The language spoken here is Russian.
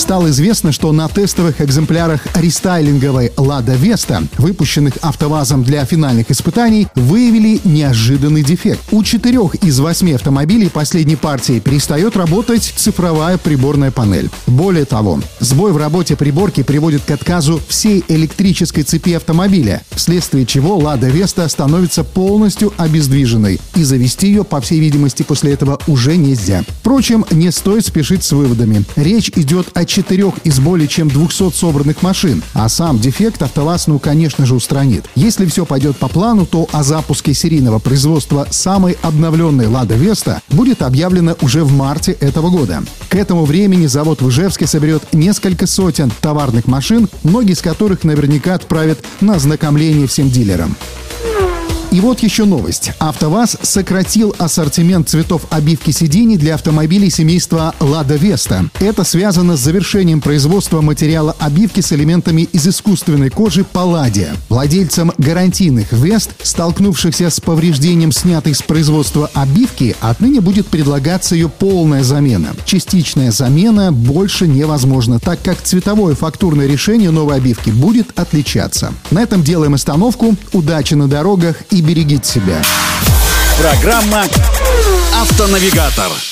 Стало известно, что на тестовых экземплярах рестайлинговой «Лада Веста», выпущенных «АвтоВАЗом» для финальных испытаний, выявили неожиданный дефект. У четырех из восьми автомобилей последней партии перестает работать цифровая приборная панель. Более того, сбой в работе приборки приводит к отказу всей электрической цепи автомобиля, вследствие чего «Лада Веста» становится полностью обездвиженной, и завести ее, по всей видимости, после этого уже нельзя. Впрочем, не стоит спешить с выводами. Речь идет о четырех из более чем 200 собранных машин, а сам дефект АвтоВАЗ, ну, конечно же, устранит. Если все пойдет по плану, то о запуске серийного производства самой обновленной «Лада Веста» будет объявлено уже в марте этого года. К этому времени завод в Ижевске соберет несколько сотен товарных машин, многие из которых наверняка отправят на ознакомление всем дилерам. И вот еще новость. АвтоВАЗ сократил ассортимент цветов обивки сидений для автомобилей семейства «Лада Веста». Это связано с завершением производства материала обивки с элементами из искусственной кожи «Палладия». Владельцам гарантийных «Вест», столкнувшихся с повреждением снятой с производства обивки, отныне будет предлагаться ее полная замена. Частичная замена больше невозможна, так как цветовое фактурное решение новой обивки будет отличаться. На этом делаем остановку. Удачи на дорогах и себя. Программа «Автонавигатор».